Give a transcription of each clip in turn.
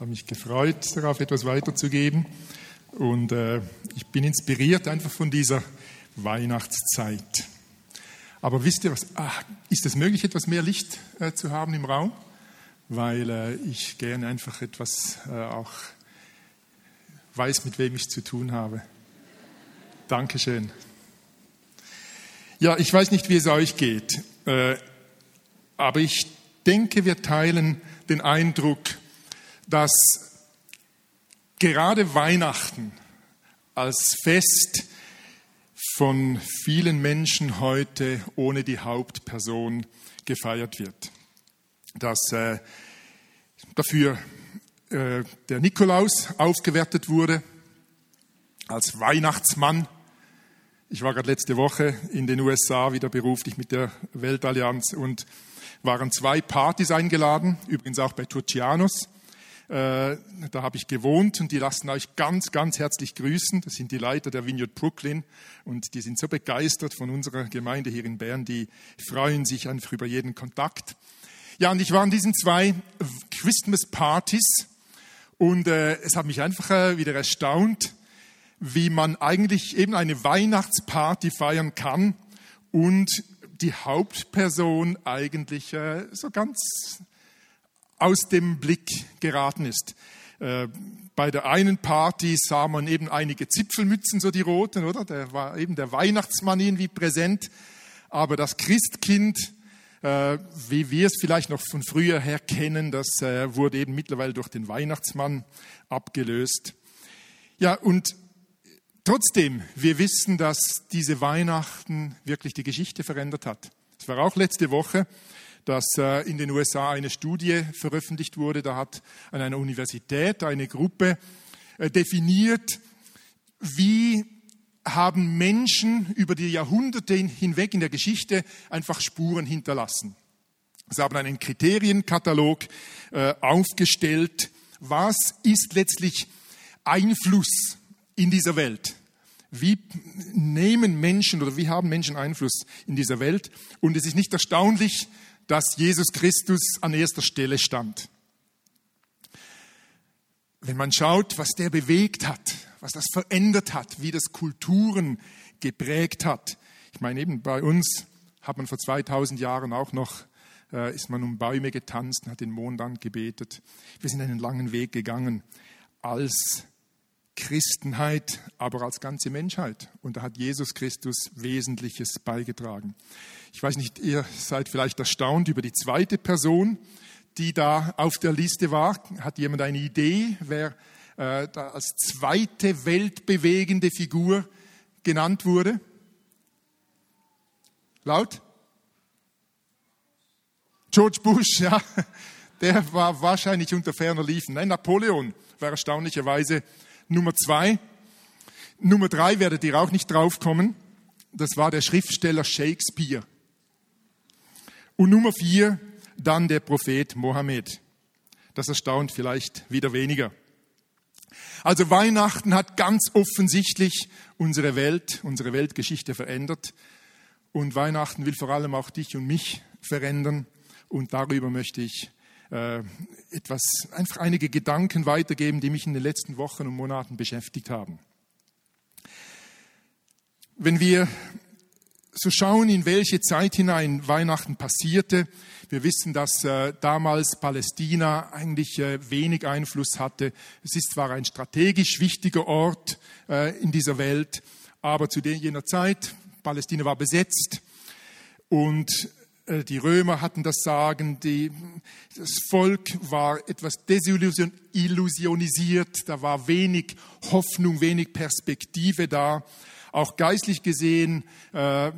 habe mich gefreut, darauf etwas weiterzugeben. Und äh, ich bin inspiriert einfach von dieser Weihnachtszeit. Aber wisst ihr was? Ah, ist es möglich, etwas mehr Licht äh, zu haben im Raum? Weil äh, ich gerne einfach etwas äh, auch weiß, mit wem ich zu tun habe. Dankeschön. Ja, ich weiß nicht, wie es euch geht, äh, aber ich denke, wir teilen den Eindruck, dass gerade Weihnachten als Fest von vielen Menschen heute ohne die Hauptperson gefeiert wird. Dass äh, dafür äh, der Nikolaus aufgewertet wurde als Weihnachtsmann. Ich war gerade letzte Woche in den USA wieder beruflich mit der Weltallianz und waren zwei Partys eingeladen, übrigens auch bei Turcianos. Äh, da habe ich gewohnt und die lassen euch ganz, ganz herzlich grüßen. Das sind die Leiter der Vineyard Brooklyn und die sind so begeistert von unserer Gemeinde hier in Bern, die freuen sich einfach über jeden Kontakt. Ja, und ich war an diesen zwei Christmas Partys und äh, es hat mich einfach äh, wieder erstaunt, wie man eigentlich eben eine Weihnachtsparty feiern kann und die Hauptperson eigentlich äh, so ganz aus dem Blick geraten ist. Äh, bei der einen Party sah man eben einige Zipfelmützen, so die roten, oder? Da war eben der Weihnachtsmann irgendwie präsent. Aber das Christkind, äh, wie wir es vielleicht noch von früher her kennen, das äh, wurde eben mittlerweile durch den Weihnachtsmann abgelöst. Ja, und trotzdem, wir wissen, dass diese Weihnachten wirklich die Geschichte verändert hat. Es war auch letzte Woche dass äh, in den USA eine Studie veröffentlicht wurde. Da hat an einer Universität eine Gruppe äh, definiert, wie haben Menschen über die Jahrhunderte hinweg in der Geschichte einfach Spuren hinterlassen. Sie haben einen Kriterienkatalog äh, aufgestellt. Was ist letztlich Einfluss in dieser Welt? Wie nehmen Menschen oder wie haben Menschen Einfluss in dieser Welt? Und es ist nicht erstaunlich, dass Jesus Christus an erster Stelle stand. Wenn man schaut, was der bewegt hat, was das verändert hat, wie das Kulturen geprägt hat. Ich meine, eben bei uns hat man vor 2000 Jahren auch noch, äh, ist man um Bäume getanzt und hat den Mond angebetet. Wir sind einen langen Weg gegangen als Christenheit, aber als ganze Menschheit. Und da hat Jesus Christus Wesentliches beigetragen. Ich weiß nicht, ihr seid vielleicht erstaunt über die zweite Person, die da auf der Liste war. Hat jemand eine Idee, wer äh, da als zweite weltbewegende Figur genannt wurde? Laut? George Bush, ja, der war wahrscheinlich unter ferner Liefen. Nein, Napoleon war erstaunlicherweise Nummer zwei. Nummer drei werdet ihr auch nicht draufkommen. Das war der Schriftsteller Shakespeare. Und Nummer vier, dann der Prophet Mohammed. Das erstaunt vielleicht wieder weniger. Also Weihnachten hat ganz offensichtlich unsere Welt, unsere Weltgeschichte verändert. Und Weihnachten will vor allem auch dich und mich verändern. Und darüber möchte ich äh, etwas, einfach einige Gedanken weitergeben, die mich in den letzten Wochen und Monaten beschäftigt haben. Wenn wir so schauen, in welche Zeit hinein Weihnachten passierte, wir wissen, dass äh, damals Palästina eigentlich äh, wenig Einfluss hatte. Es ist zwar ein strategisch wichtiger Ort äh, in dieser Welt, aber zu jener Zeit, Palästina war besetzt und äh, die Römer hatten das Sagen, die, das Volk war etwas desillusionisiert, da war wenig Hoffnung, wenig Perspektive da. Auch geistlich gesehen äh,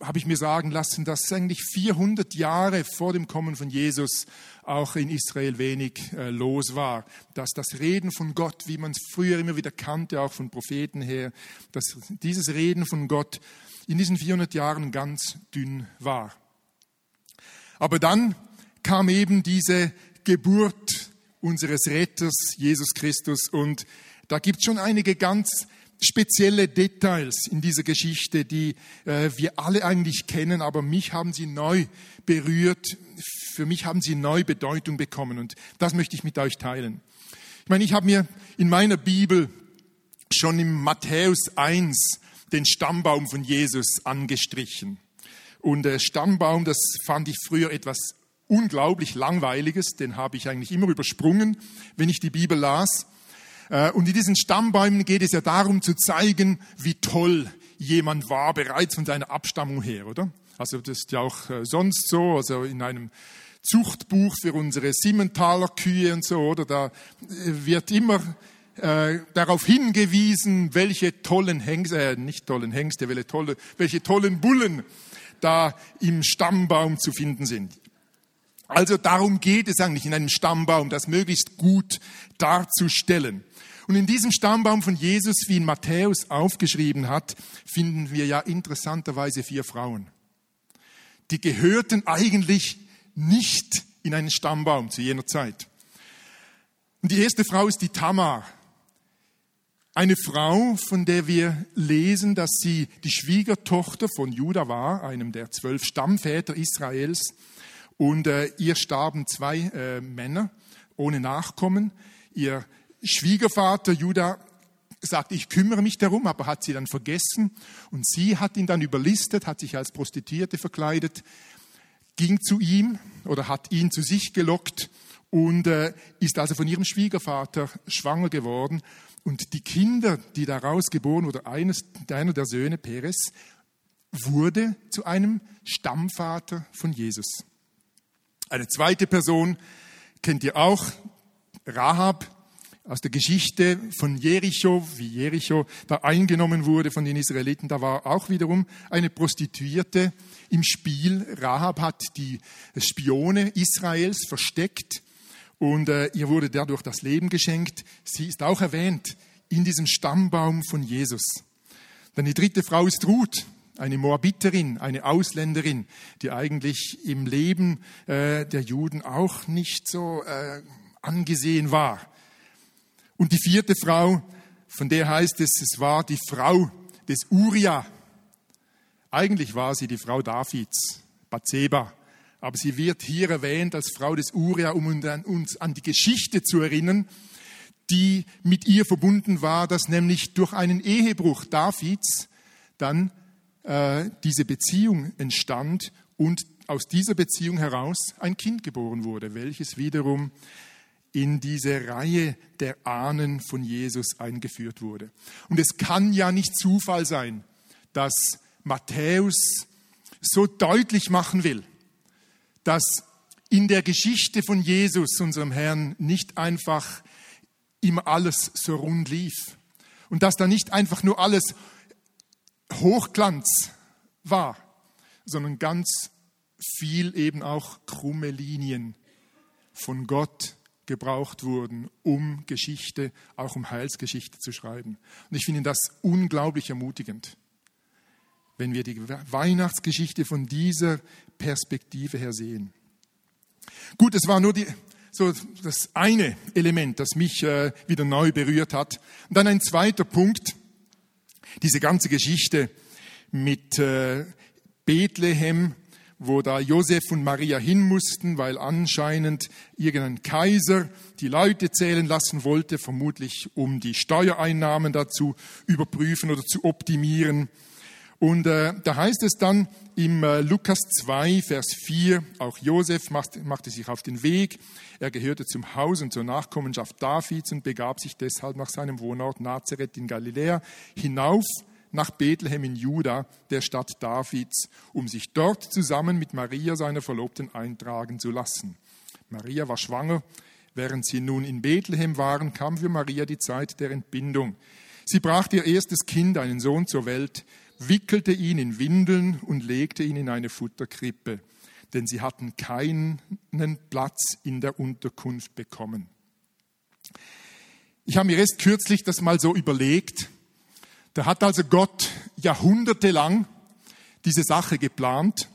habe ich mir sagen lassen, dass eigentlich 400 Jahre vor dem Kommen von Jesus auch in Israel wenig äh, los war. Dass das Reden von Gott, wie man es früher immer wieder kannte, auch von Propheten her, dass dieses Reden von Gott in diesen 400 Jahren ganz dünn war. Aber dann kam eben diese Geburt unseres Retters, Jesus Christus. Und da gibt es schon einige ganz spezielle Details in dieser Geschichte, die äh, wir alle eigentlich kennen, aber mich haben sie neu berührt. Für mich haben sie neu Bedeutung bekommen. Und das möchte ich mit euch teilen. Ich meine, ich habe mir in meiner Bibel schon im Matthäus 1 den Stammbaum von Jesus angestrichen. Und der Stammbaum, das fand ich früher etwas unglaublich Langweiliges, den habe ich eigentlich immer übersprungen, wenn ich die Bibel las. Äh, und in diesen Stammbäumen geht es ja darum zu zeigen, wie toll jemand war bereits von seiner Abstammung her, oder? Also das ist ja auch äh, sonst so, also in einem Zuchtbuch für unsere Simmentaler Kühe und so, oder da äh, wird immer darauf hingewiesen, welche tollen Hengste, äh, nicht tollen Hengste, welche, tolle, welche tollen Bullen da im Stammbaum zu finden sind. Also darum geht es eigentlich in einem Stammbaum, das möglichst gut darzustellen. Und in diesem Stammbaum von Jesus, wie ihn Matthäus aufgeschrieben hat, finden wir ja interessanterweise vier Frauen. Die gehörten eigentlich nicht in einen Stammbaum zu jener Zeit. Und die erste Frau ist die Tamar. Eine Frau, von der wir lesen, dass sie die Schwiegertochter von Juda war, einem der zwölf Stammväter Israels. Und äh, ihr starben zwei äh, Männer ohne Nachkommen. Ihr Schwiegervater Judah sagt, ich kümmere mich darum, aber hat sie dann vergessen. Und sie hat ihn dann überlistet, hat sich als Prostituierte verkleidet, ging zu ihm oder hat ihn zu sich gelockt und äh, ist also von ihrem Schwiegervater schwanger geworden. Und die Kinder, die daraus geboren wurden, eines, einer der Söhne Peres, wurde zu einem Stammvater von Jesus. Eine zweite Person kennt ihr auch, Rahab, aus der Geschichte von Jericho, wie Jericho da eingenommen wurde von den Israeliten. Da war auch wiederum eine Prostituierte im Spiel. Rahab hat die Spione Israels versteckt und äh, ihr wurde dadurch das Leben geschenkt. Sie ist auch erwähnt in diesem Stammbaum von Jesus. Dann die dritte Frau ist Ruth, eine Moabiterin, eine Ausländerin, die eigentlich im Leben äh, der Juden auch nicht so äh, angesehen war. Und die vierte Frau, von der heißt es, es war die Frau des Uria. Eigentlich war sie die Frau Davids, Bathseba. Aber sie wird hier erwähnt als Frau des Uria, um uns an die Geschichte zu erinnern, die mit ihr verbunden war, dass nämlich durch einen Ehebruch Davids dann äh, diese Beziehung entstand und aus dieser Beziehung heraus ein Kind geboren wurde, welches wiederum in diese Reihe der Ahnen von Jesus eingeführt wurde. Und es kann ja nicht Zufall sein, dass Matthäus so deutlich machen will, dass in der Geschichte von Jesus, unserem Herrn, nicht einfach immer alles so rund lief und dass da nicht einfach nur alles Hochglanz war, sondern ganz viel eben auch krumme Linien von Gott gebraucht wurden, um Geschichte, auch um Heilsgeschichte zu schreiben. Und ich finde das unglaublich ermutigend, wenn wir die Weihnachtsgeschichte von dieser Perspektive her sehen. Gut, es war nur die, so das eine Element, das mich äh, wieder neu berührt hat. Und dann ein zweiter Punkt, diese ganze Geschichte mit äh, Bethlehem wo da Josef und Maria hin mussten, weil anscheinend irgendein Kaiser die Leute zählen lassen wollte, vermutlich um die Steuereinnahmen dazu überprüfen oder zu optimieren. Und äh, da heißt es dann im äh, Lukas 2, Vers 4, auch Josef machte, machte sich auf den Weg. Er gehörte zum Haus und zur Nachkommenschaft Davids und begab sich deshalb nach seinem Wohnort Nazareth in Galiläa hinauf nach Bethlehem in Juda, der Stadt Davids, um sich dort zusammen mit Maria, seiner Verlobten, eintragen zu lassen. Maria war schwanger. Während sie nun in Bethlehem waren, kam für Maria die Zeit der Entbindung. Sie brachte ihr erstes Kind, einen Sohn, zur Welt, wickelte ihn in Windeln und legte ihn in eine Futterkrippe, denn sie hatten keinen Platz in der Unterkunft bekommen. Ich habe mir erst kürzlich das mal so überlegt, da hat also Gott jahrhundertelang diese Sache geplant.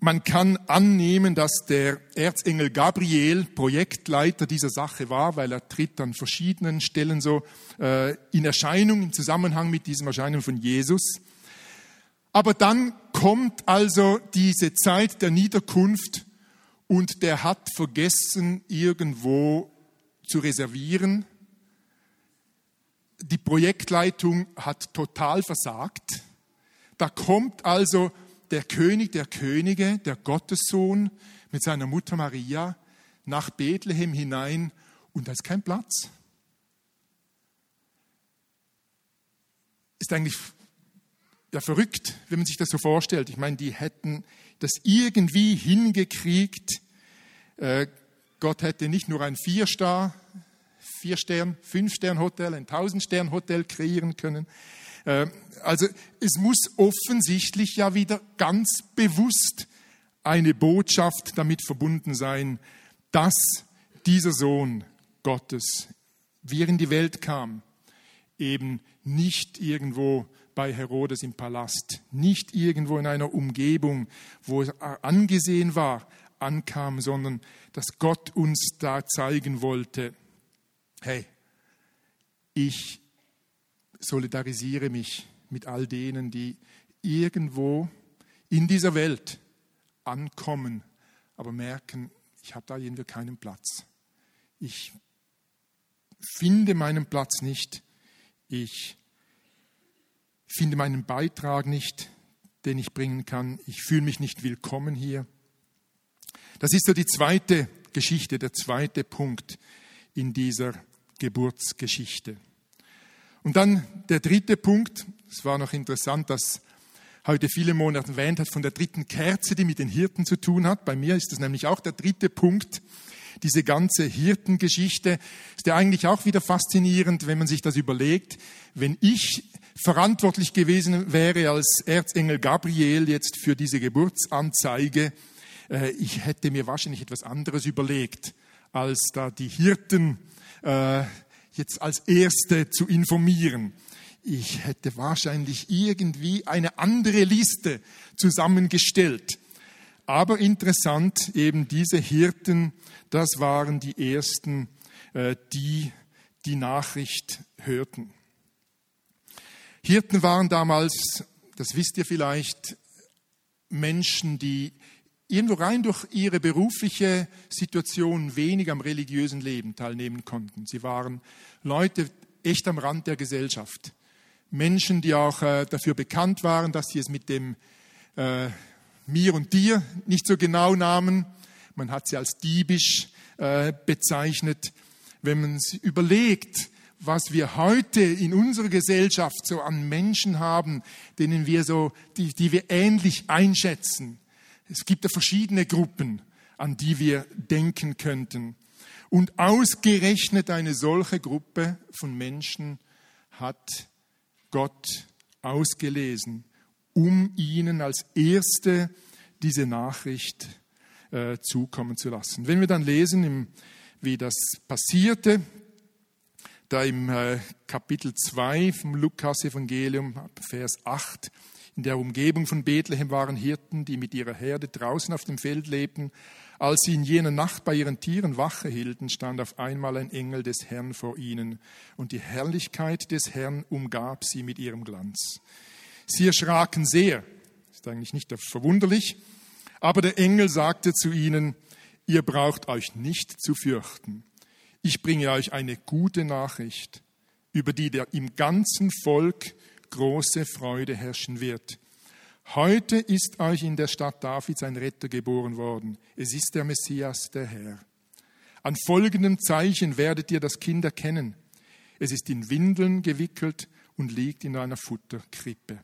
Man kann annehmen, dass der Erzengel Gabriel Projektleiter dieser Sache war, weil er tritt an verschiedenen Stellen so äh, in Erscheinung, im Zusammenhang mit diesem Erscheinen von Jesus. Aber dann kommt also diese Zeit der Niederkunft und der hat vergessen, irgendwo zu reservieren. Die Projektleitung hat total versagt. Da kommt also der König der Könige, der Gottessohn mit seiner Mutter Maria nach Bethlehem hinein und da ist kein Platz. Ist eigentlich ja verrückt, wenn man sich das so vorstellt. Ich meine, die hätten das irgendwie hingekriegt. Äh, Gott hätte nicht nur ein Vier-Star, Vier-Stern, Fünf-Stern-Hotel, ein Tausend-Stern-Hotel kreieren können. Äh, also es muss offensichtlich ja wieder ganz bewusst eine Botschaft damit verbunden sein, dass dieser Sohn Gottes, wie er in die Welt kam, eben nicht irgendwo bei Herodes im Palast, nicht irgendwo in einer Umgebung, wo es angesehen war, ankam, sondern dass Gott uns da zeigen wollte, hey, ich solidarisiere mich mit all denen, die irgendwo in dieser Welt ankommen, aber merken, ich habe da irgendwie keinen Platz. Ich finde meinen Platz nicht. Ich finde meinen Beitrag nicht, den ich bringen kann. Ich fühle mich nicht willkommen hier. Das ist so die zweite Geschichte, der zweite Punkt in dieser Geburtsgeschichte. Und dann der dritte Punkt, es war noch interessant, dass heute viele Monate erwähnt hat von der dritten Kerze, die mit den Hirten zu tun hat. Bei mir ist das nämlich auch der dritte Punkt. Diese ganze Hirtengeschichte ist ja eigentlich auch wieder faszinierend, wenn man sich das überlegt. Wenn ich verantwortlich gewesen wäre als Erzengel Gabriel jetzt für diese Geburtsanzeige, äh, ich hätte mir wahrscheinlich etwas anderes überlegt, als da die Hirten äh, jetzt als Erste zu informieren. Ich hätte wahrscheinlich irgendwie eine andere Liste zusammengestellt. Aber interessant, eben diese Hirten, das waren die Ersten, äh, die die Nachricht hörten. Hirten waren damals, das wisst ihr vielleicht, Menschen, die irgendwo rein durch ihre berufliche Situation wenig am religiösen Leben teilnehmen konnten. Sie waren Leute echt am Rand der Gesellschaft. Menschen, die auch äh, dafür bekannt waren, dass sie es mit dem äh, mir und dir nicht so genau nahmen. Man hat sie als diebisch äh, bezeichnet. Wenn man überlegt, was wir heute in unserer Gesellschaft so an Menschen haben, denen wir so, die, die wir ähnlich einschätzen. Es gibt ja verschiedene Gruppen, an die wir denken könnten. Und ausgerechnet eine solche Gruppe von Menschen hat Gott ausgelesen, um ihnen als Erste diese Nachricht äh, zukommen zu lassen. Wenn wir dann lesen, im, wie das passierte, da im äh, Kapitel 2 vom Lukas-Evangelium, Vers 8, in der Umgebung von Bethlehem waren Hirten, die mit ihrer Herde draußen auf dem Feld lebten. Als sie in jener Nacht bei ihren Tieren Wache hielten, stand auf einmal ein Engel des Herrn vor ihnen, und die Herrlichkeit des Herrn umgab sie mit ihrem Glanz. Sie erschraken sehr, ist eigentlich nicht verwunderlich, aber der Engel sagte zu ihnen, ihr braucht euch nicht zu fürchten ich bringe euch eine gute Nachricht, über die der im ganzen Volk große Freude herrschen wird. Heute ist euch in der Stadt Davids ein Retter geboren worden. Es ist der Messias, der Herr. An folgendem Zeichen werdet ihr das Kind erkennen. Es ist in Windeln gewickelt und liegt in einer Futterkrippe.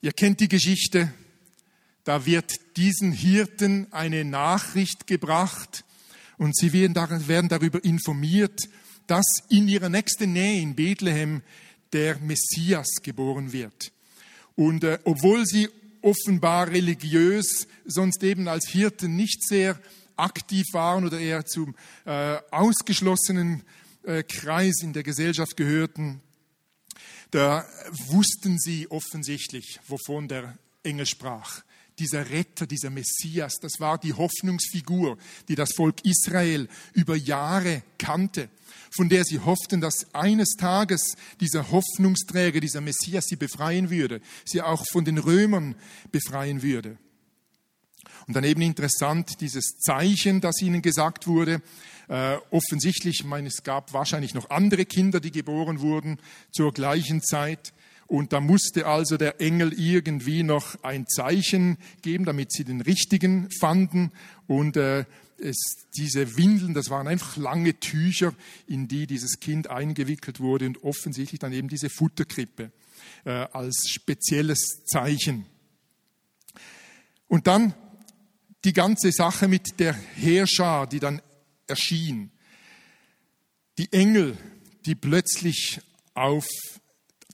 Ihr kennt die Geschichte. Da wird diesen Hirten eine Nachricht gebracht, und sie werden darüber informiert, dass in ihrer nächsten Nähe in Bethlehem der Messias geboren wird. Und äh, obwohl sie offenbar religiös sonst eben als Hirten nicht sehr aktiv waren oder eher zum äh, ausgeschlossenen äh, Kreis in der Gesellschaft gehörten, da wussten sie offensichtlich, wovon der Engel sprach dieser Retter, dieser Messias, das war die Hoffnungsfigur, die das Volk Israel über Jahre kannte, von der sie hofften, dass eines Tages dieser Hoffnungsträger, dieser Messias sie befreien würde, sie auch von den Römern befreien würde. Und dann eben interessant dieses Zeichen, das ihnen gesagt wurde. Äh, offensichtlich, ich meine, es gab wahrscheinlich noch andere Kinder, die geboren wurden zur gleichen Zeit. Und da musste also der Engel irgendwie noch ein Zeichen geben, damit sie den richtigen fanden. Und äh, es, diese Windeln, das waren einfach lange Tücher, in die dieses Kind eingewickelt wurde und offensichtlich dann eben diese Futterkrippe äh, als spezielles Zeichen. Und dann die ganze Sache mit der Heerschar, die dann erschien. Die Engel, die plötzlich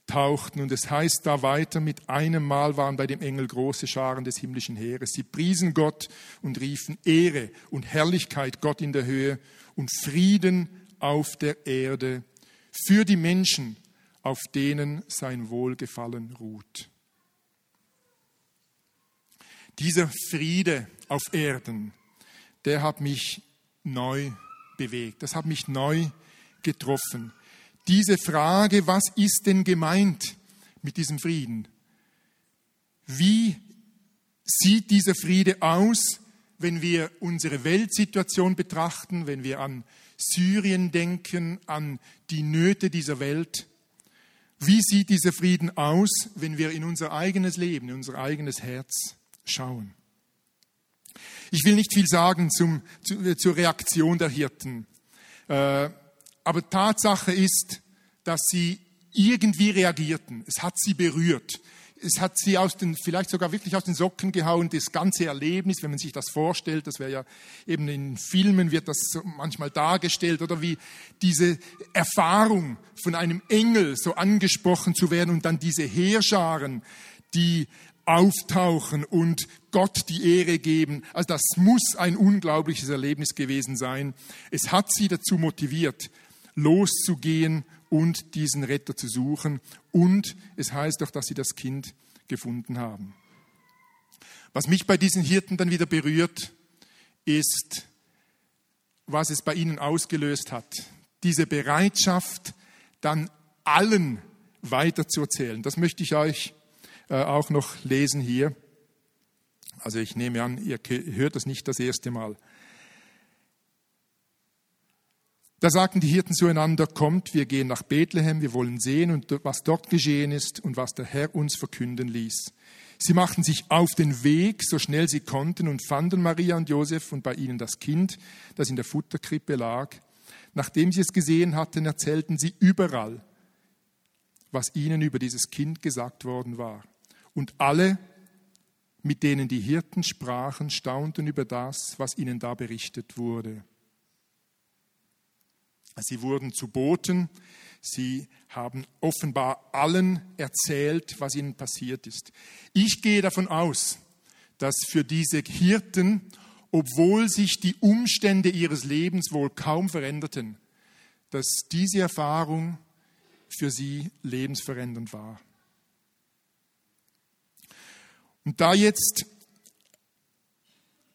auftauchten. Und es heißt da weiter, mit einem Mal waren bei dem Engel große Scharen des himmlischen Heeres. Sie priesen Gott und riefen Ehre und Herrlichkeit Gott in der Höhe und Frieden auf der Erde für die Menschen, auf denen sein Wohlgefallen ruht. Dieser Friede auf Erden, der hat mich neu bewegt. Das hat mich neu getroffen. Diese Frage, was ist denn gemeint mit diesem Frieden? Wie sieht dieser Friede aus, wenn wir unsere Weltsituation betrachten, wenn wir an Syrien denken, an die Nöte dieser Welt? Wie sieht dieser Frieden aus, wenn wir in unser eigenes Leben, in unser eigenes Herz schauen? Ich will nicht viel sagen zum, zu, äh, zur Reaktion der Hirten. Äh, aber Tatsache ist, dass sie irgendwie reagierten. Es hat sie berührt. Es hat sie aus den, vielleicht sogar wirklich aus den Socken gehauen, das ganze Erlebnis, wenn man sich das vorstellt, das wäre ja eben in Filmen wird das manchmal dargestellt, oder wie diese Erfahrung von einem Engel so angesprochen zu werden und dann diese Heerscharen, die auftauchen und Gott die Ehre geben. Also das muss ein unglaubliches Erlebnis gewesen sein. Es hat sie dazu motiviert, loszugehen und diesen Retter zu suchen. Und es heißt doch, dass sie das Kind gefunden haben. Was mich bei diesen Hirten dann wieder berührt, ist, was es bei ihnen ausgelöst hat. Diese Bereitschaft, dann allen weiterzuerzählen. Das möchte ich euch äh, auch noch lesen hier. Also ich nehme an, ihr hört das nicht das erste Mal. Da sagten die Hirten zueinander, kommt, wir gehen nach Bethlehem, wir wollen sehen, was dort geschehen ist und was der Herr uns verkünden ließ. Sie machten sich auf den Weg, so schnell sie konnten, und fanden Maria und Josef und bei ihnen das Kind, das in der Futterkrippe lag. Nachdem sie es gesehen hatten, erzählten sie überall, was ihnen über dieses Kind gesagt worden war. Und alle, mit denen die Hirten sprachen, staunten über das, was ihnen da berichtet wurde. Sie wurden zu Boten, sie haben offenbar allen erzählt, was ihnen passiert ist. Ich gehe davon aus, dass für diese Hirten, obwohl sich die Umstände ihres Lebens wohl kaum veränderten, dass diese Erfahrung für sie lebensverändernd war. Und da jetzt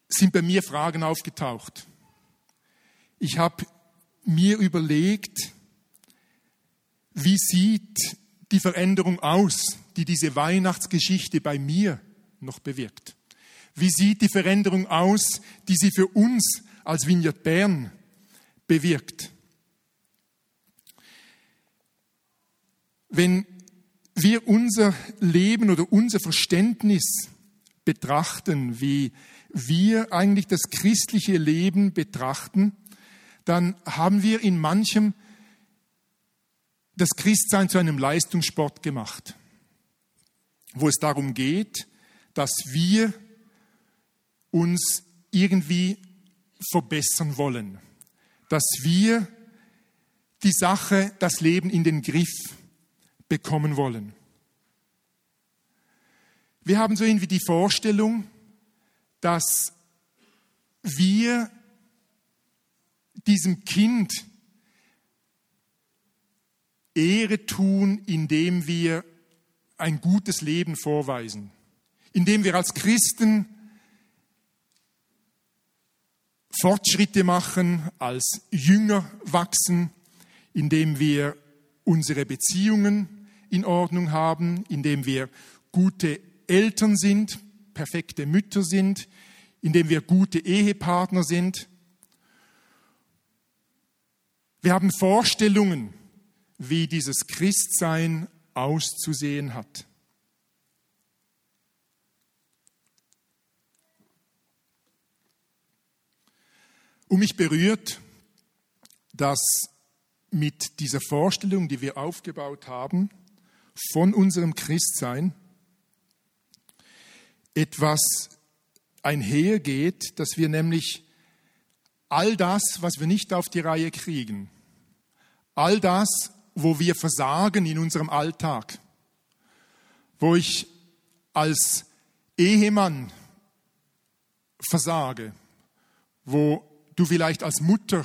sind bei mir Fragen aufgetaucht. Ich habe mir überlegt, wie sieht die Veränderung aus, die diese Weihnachtsgeschichte bei mir noch bewirkt? Wie sieht die Veränderung aus, die sie für uns als Vineyard Bern bewirkt? Wenn wir unser Leben oder unser Verständnis betrachten, wie wir eigentlich das christliche Leben betrachten, dann haben wir in manchem das Christsein zu einem Leistungssport gemacht, wo es darum geht, dass wir uns irgendwie verbessern wollen, dass wir die Sache, das Leben in den Griff bekommen wollen. Wir haben so irgendwie die Vorstellung, dass wir diesem Kind Ehre tun, indem wir ein gutes Leben vorweisen, indem wir als Christen Fortschritte machen, als Jünger wachsen, indem wir unsere Beziehungen in Ordnung haben, indem wir gute Eltern sind, perfekte Mütter sind, indem wir gute Ehepartner sind. Wir haben Vorstellungen, wie dieses Christsein auszusehen hat. Und mich berührt, dass mit dieser Vorstellung, die wir aufgebaut haben, von unserem Christsein etwas einhergeht, dass wir nämlich all das, was wir nicht auf die Reihe kriegen, all das, wo wir versagen in unserem Alltag, wo ich als Ehemann versage, wo du vielleicht als Mutter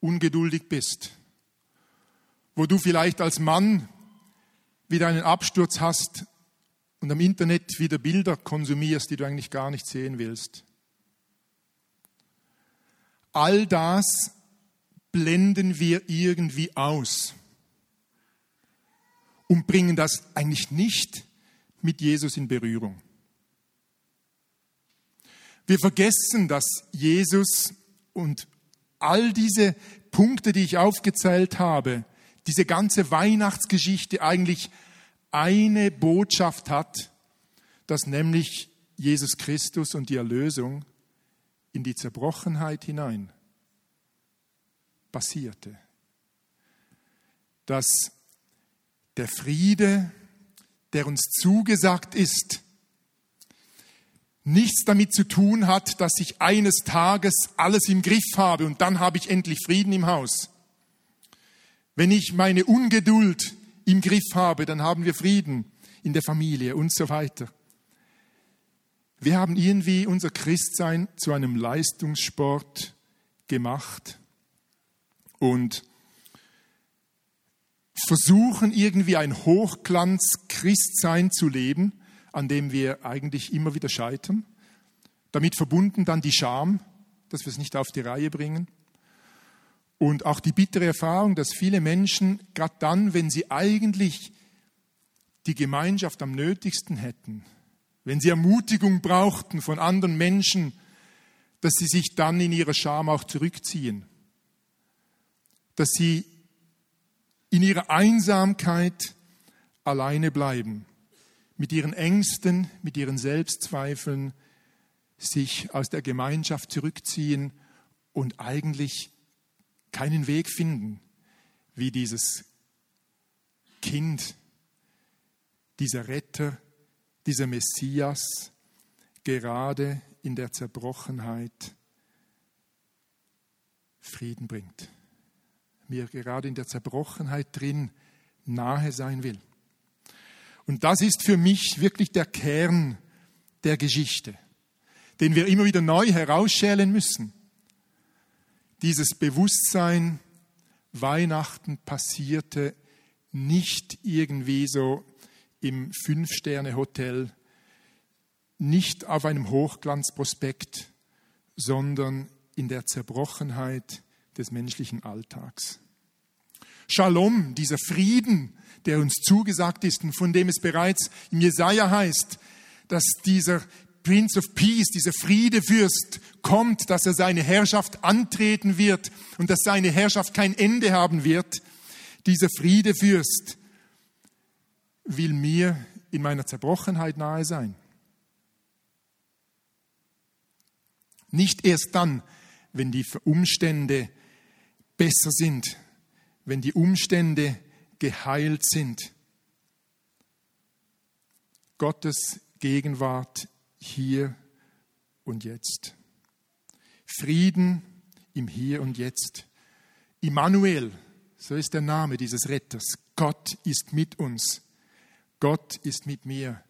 ungeduldig bist, wo du vielleicht als Mann wieder einen Absturz hast und am Internet wieder Bilder konsumierst, die du eigentlich gar nicht sehen willst. All das blenden wir irgendwie aus und bringen das eigentlich nicht mit Jesus in Berührung. Wir vergessen, dass Jesus und all diese Punkte, die ich aufgezählt habe, diese ganze Weihnachtsgeschichte eigentlich eine Botschaft hat, dass nämlich Jesus Christus und die Erlösung in die Zerbrochenheit hinein passierte. Dass der Friede, der uns zugesagt ist, nichts damit zu tun hat, dass ich eines Tages alles im Griff habe und dann habe ich endlich Frieden im Haus. Wenn ich meine Ungeduld im Griff habe, dann haben wir Frieden in der Familie und so weiter. Wir haben irgendwie unser Christsein zu einem Leistungssport gemacht und versuchen irgendwie ein Hochglanz-Christsein zu leben, an dem wir eigentlich immer wieder scheitern. Damit verbunden dann die Scham, dass wir es nicht auf die Reihe bringen. Und auch die bittere Erfahrung, dass viele Menschen, gerade dann, wenn sie eigentlich die Gemeinschaft am nötigsten hätten, wenn sie Ermutigung brauchten von anderen Menschen, dass sie sich dann in ihrer Scham auch zurückziehen, dass sie in ihrer Einsamkeit alleine bleiben mit ihren Ängsten, mit ihren Selbstzweifeln sich aus der Gemeinschaft zurückziehen und eigentlich keinen Weg finden, wie dieses Kind, dieser Retter, dieser Messias gerade in der Zerbrochenheit Frieden bringt. Mir gerade in der Zerbrochenheit drin nahe sein will. Und das ist für mich wirklich der Kern der Geschichte, den wir immer wieder neu herausschälen müssen. Dieses Bewusstsein, Weihnachten passierte nicht irgendwie so im Fünf-Sterne-Hotel, nicht auf einem Hochglanzprospekt, sondern in der Zerbrochenheit des menschlichen Alltags. Shalom, dieser Frieden, der uns zugesagt ist und von dem es bereits im Jesaja heißt, dass dieser Prince of Peace, dieser Friedefürst kommt, dass er seine Herrschaft antreten wird und dass seine Herrschaft kein Ende haben wird. Dieser Friedefürst will mir in meiner Zerbrochenheit nahe sein. Nicht erst dann, wenn die Umstände besser sind, wenn die Umstände geheilt sind. Gottes Gegenwart hier und jetzt. Frieden im Hier und Jetzt. Immanuel, so ist der Name dieses Retters. Gott ist mit uns. Gott ist mit mir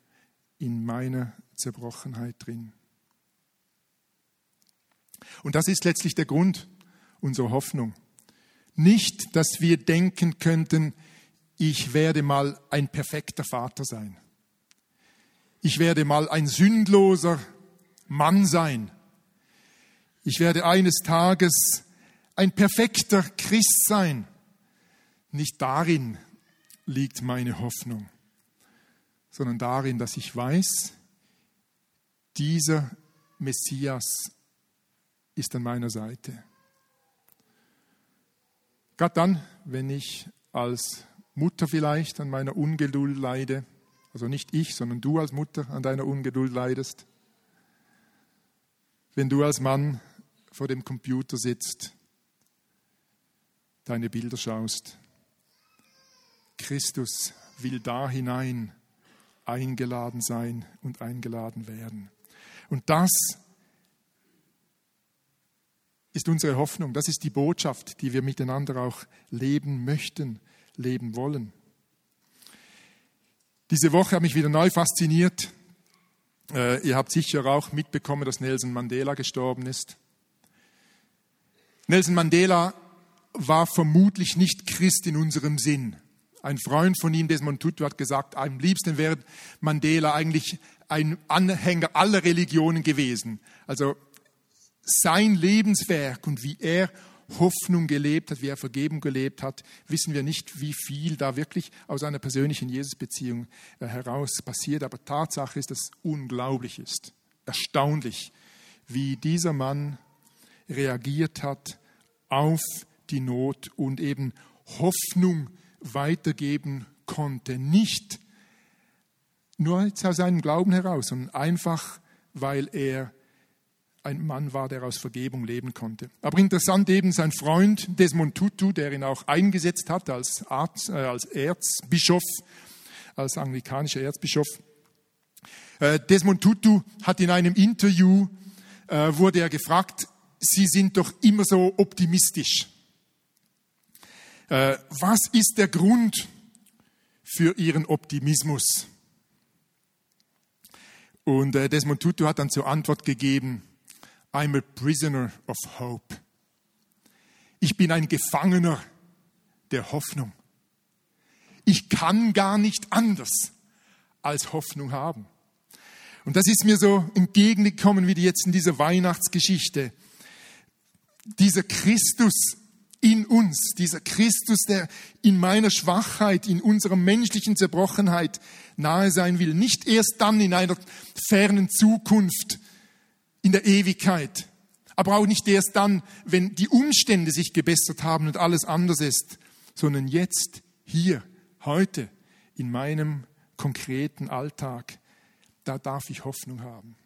in meiner Zerbrochenheit drin. Und das ist letztlich der Grund unserer Hoffnung. Nicht, dass wir denken könnten, ich werde mal ein perfekter Vater sein. Ich werde mal ein sündloser Mann sein. Ich werde eines Tages ein perfekter Christ sein. Nicht darin liegt meine Hoffnung, sondern darin, dass ich weiß, dieser Messias ist an meiner Seite. Gerade dann, wenn ich als Mutter vielleicht an meiner Ungeduld leide, also nicht ich, sondern du als Mutter an deiner Ungeduld leidest, wenn du als Mann vor dem Computer sitzt, deine Bilder schaust. Christus will da hinein eingeladen sein und eingeladen werden. Und das ist unsere Hoffnung, das ist die Botschaft, die wir miteinander auch leben möchten, leben wollen. Diese Woche hat mich wieder neu fasziniert. Äh, ihr habt sicher auch mitbekommen, dass Nelson Mandela gestorben ist. Nelson Mandela war vermutlich nicht Christ in unserem Sinn. Ein Freund von ihm, Desmond Tutu, hat gesagt, am liebsten wäre Mandela eigentlich ein Anhänger aller Religionen gewesen. Also sein Lebenswerk und wie er Hoffnung gelebt hat, wie er Vergebung gelebt hat, wissen wir nicht, wie viel da wirklich aus einer persönlichen Jesusbeziehung äh, heraus passiert. Aber Tatsache ist, dass es unglaublich ist, erstaunlich, wie dieser Mann reagiert hat auf die Not und eben Hoffnung weitergeben konnte. Nicht nur aus seinem Glauben heraus, sondern einfach, weil er ein Mann war, der aus Vergebung leben konnte. Aber interessant eben sein Freund Desmond Tutu, der ihn auch eingesetzt hat als, Arzt, äh, als Erzbischof, als anglikanischer Erzbischof. Äh, Desmond Tutu hat in einem Interview, äh, wurde er gefragt, Sie sind doch immer so optimistisch. Äh, was ist der Grund für Ihren Optimismus? Und äh, Desmond Tutu hat dann zur Antwort gegeben, I'm a prisoner of hope. Ich bin ein Gefangener der Hoffnung. Ich kann gar nicht anders als Hoffnung haben. Und das ist mir so entgegengekommen, wie jetzt in dieser Weihnachtsgeschichte. Dieser Christus in uns, dieser Christus, der in meiner Schwachheit, in unserer menschlichen Zerbrochenheit nahe sein will. Nicht erst dann in einer fernen Zukunft, in der Ewigkeit. Aber auch nicht erst dann, wenn die Umstände sich gebessert haben und alles anders ist, sondern jetzt, hier, heute, in meinem konkreten Alltag. Da darf ich Hoffnung haben.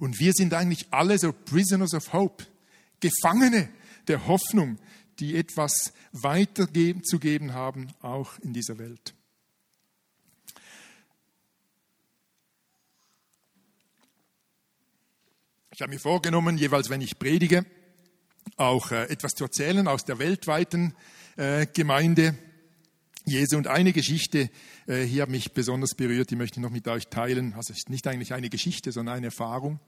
Und wir sind eigentlich alle so Prisoners of Hope, Gefangene der Hoffnung, die etwas weiterzugeben haben, auch in dieser Welt. Ich habe mir vorgenommen, jeweils wenn ich predige, auch äh, etwas zu erzählen aus der weltweiten äh, Gemeinde Jesu. Und eine Geschichte äh, hier hat mich besonders berührt, die möchte ich noch mit euch teilen. Also ist nicht eigentlich eine Geschichte, sondern eine Erfahrung.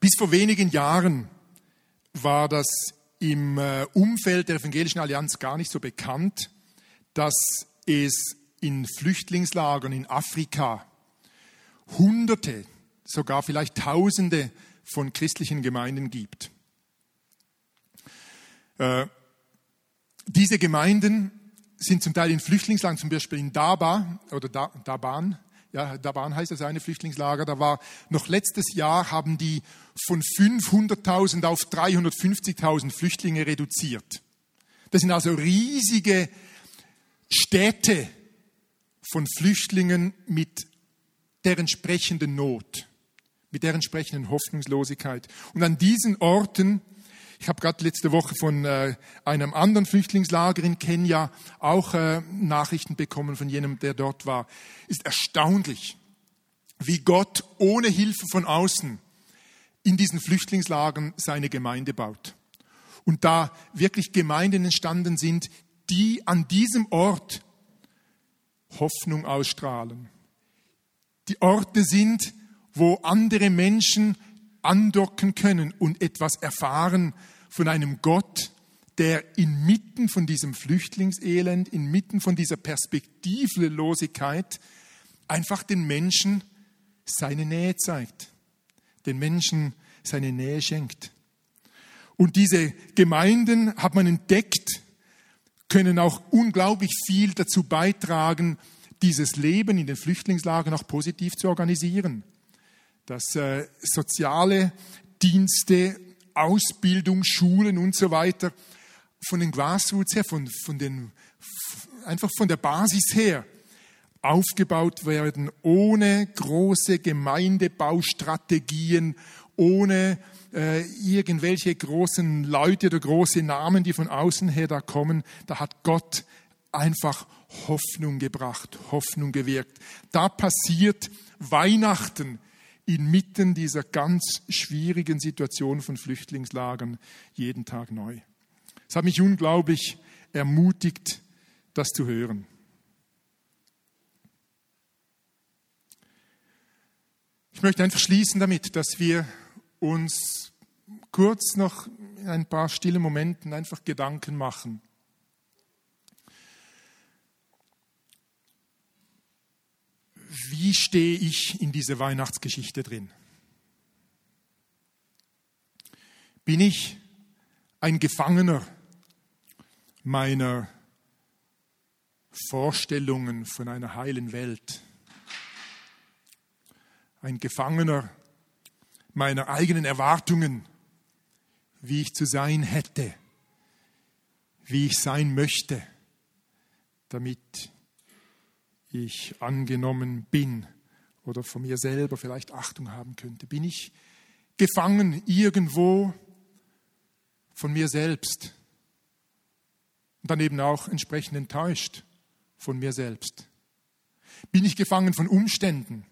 Bis vor wenigen Jahren war das im Umfeld der Evangelischen Allianz gar nicht so bekannt, dass es in Flüchtlingslagern in Afrika Hunderte, sogar vielleicht Tausende von christlichen Gemeinden gibt. Äh, diese Gemeinden sind zum Teil in Flüchtlingslagern, zum Beispiel in Daba oder da, Daban. Ja, Daban heißt das eine Flüchtlingslager. Da war noch letztes Jahr haben die von 500.000 auf 350.000 Flüchtlinge reduziert. Das sind also riesige Städte von Flüchtlingen mit der entsprechenden Not mit der entsprechenden Hoffnungslosigkeit. Und an diesen Orten, ich habe gerade letzte Woche von äh, einem anderen Flüchtlingslager in Kenia auch äh, Nachrichten bekommen von jenem, der dort war, ist erstaunlich, wie Gott ohne Hilfe von außen in diesen Flüchtlingslagern seine Gemeinde baut. Und da wirklich Gemeinden entstanden sind, die an diesem Ort Hoffnung ausstrahlen. Die Orte sind, wo andere Menschen andocken können und etwas erfahren von einem Gott, der inmitten von diesem Flüchtlingselend, inmitten von dieser Perspektivlosigkeit einfach den Menschen seine Nähe zeigt, den Menschen seine Nähe schenkt. Und diese Gemeinden, hat man entdeckt, können auch unglaublich viel dazu beitragen, dieses Leben in den Flüchtlingslagern auch positiv zu organisieren. Dass äh, soziale Dienste, Ausbildung, Schulen und so weiter von den Grassroots her, von, von den, einfach von der Basis her aufgebaut werden, ohne große Gemeindebaustrategien, ohne äh, irgendwelche großen Leute oder große Namen, die von außen her da kommen. Da hat Gott einfach Hoffnung gebracht, Hoffnung gewirkt. Da passiert Weihnachten inmitten dieser ganz schwierigen Situation von Flüchtlingslagern jeden Tag neu. Es hat mich unglaublich ermutigt, das zu hören. Ich möchte einfach schließen damit, dass wir uns kurz noch in ein paar stillen Momenten einfach Gedanken machen. Wie stehe ich in dieser Weihnachtsgeschichte drin? Bin ich ein Gefangener meiner Vorstellungen von einer heilen Welt? Ein Gefangener meiner eigenen Erwartungen, wie ich zu sein hätte, wie ich sein möchte, damit ich angenommen bin oder von mir selber vielleicht Achtung haben könnte. Bin ich gefangen irgendwo von mir selbst und dann eben auch entsprechend enttäuscht von mir selbst? Bin ich gefangen von Umständen,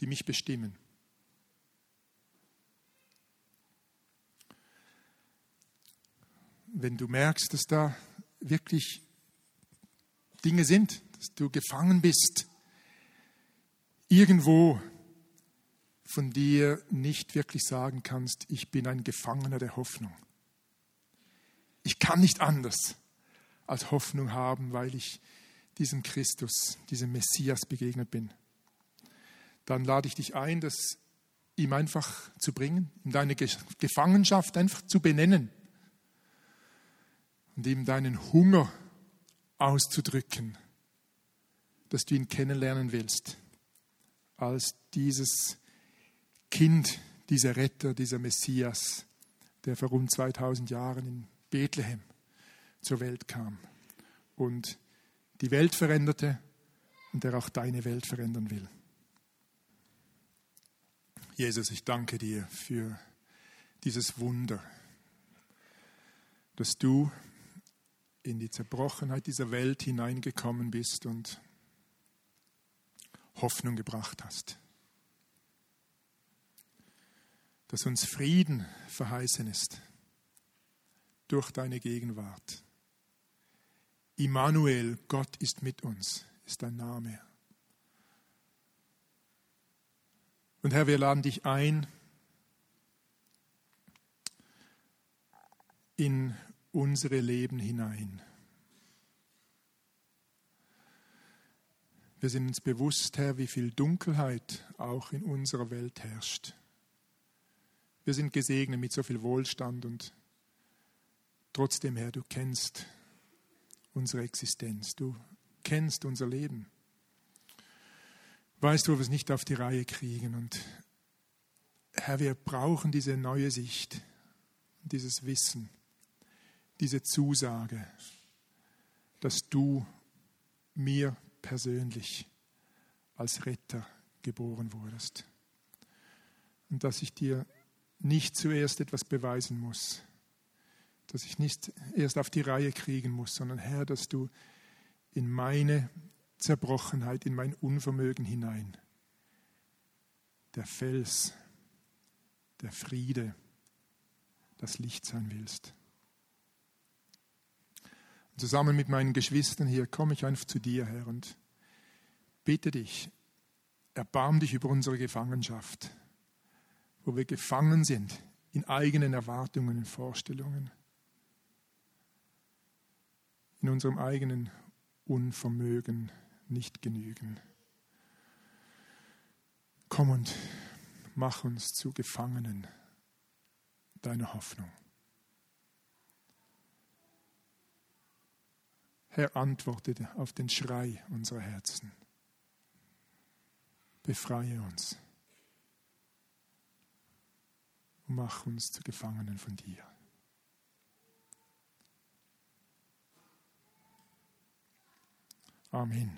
die mich bestimmen? wenn du merkst, dass da wirklich Dinge sind, dass du gefangen bist, irgendwo von dir nicht wirklich sagen kannst, ich bin ein Gefangener der Hoffnung. Ich kann nicht anders als Hoffnung haben, weil ich diesem Christus, diesem Messias begegnet bin. Dann lade ich dich ein, das ihm einfach zu bringen, in deine Gefangenschaft einfach zu benennen und ihm deinen Hunger auszudrücken, dass du ihn kennenlernen willst, als dieses Kind, dieser Retter, dieser Messias, der vor rund 2000 Jahren in Bethlehem zur Welt kam und die Welt veränderte und der auch deine Welt verändern will. Jesus, ich danke dir für dieses Wunder, dass du in die Zerbrochenheit dieser Welt hineingekommen bist und Hoffnung gebracht hast. Dass uns Frieden verheißen ist durch deine Gegenwart. Immanuel, Gott ist mit uns, ist dein Name. Und Herr, wir laden dich ein, in unsere Leben hinein. Wir sind uns bewusst, Herr, wie viel Dunkelheit auch in unserer Welt herrscht. Wir sind gesegnet mit so viel Wohlstand und trotzdem, Herr, du kennst unsere Existenz, du kennst unser Leben. Weißt du, wo wir es nicht auf die Reihe kriegen und Herr, wir brauchen diese neue Sicht, dieses Wissen diese Zusage, dass du mir persönlich als Retter geboren wurdest und dass ich dir nicht zuerst etwas beweisen muss, dass ich nicht erst auf die Reihe kriegen muss, sondern Herr, dass du in meine Zerbrochenheit, in mein Unvermögen hinein, der Fels, der Friede, das Licht sein willst. Zusammen mit meinen Geschwistern hier komme ich einfach zu dir, Herr, und bitte dich, erbarm dich über unsere Gefangenschaft, wo wir gefangen sind in eigenen Erwartungen und Vorstellungen, in unserem eigenen Unvermögen nicht genügen. Komm und mach uns zu Gefangenen deiner Hoffnung. Herr, antworte auf den Schrei unserer Herzen. Befreie uns und mach uns zu Gefangenen von dir. Amen.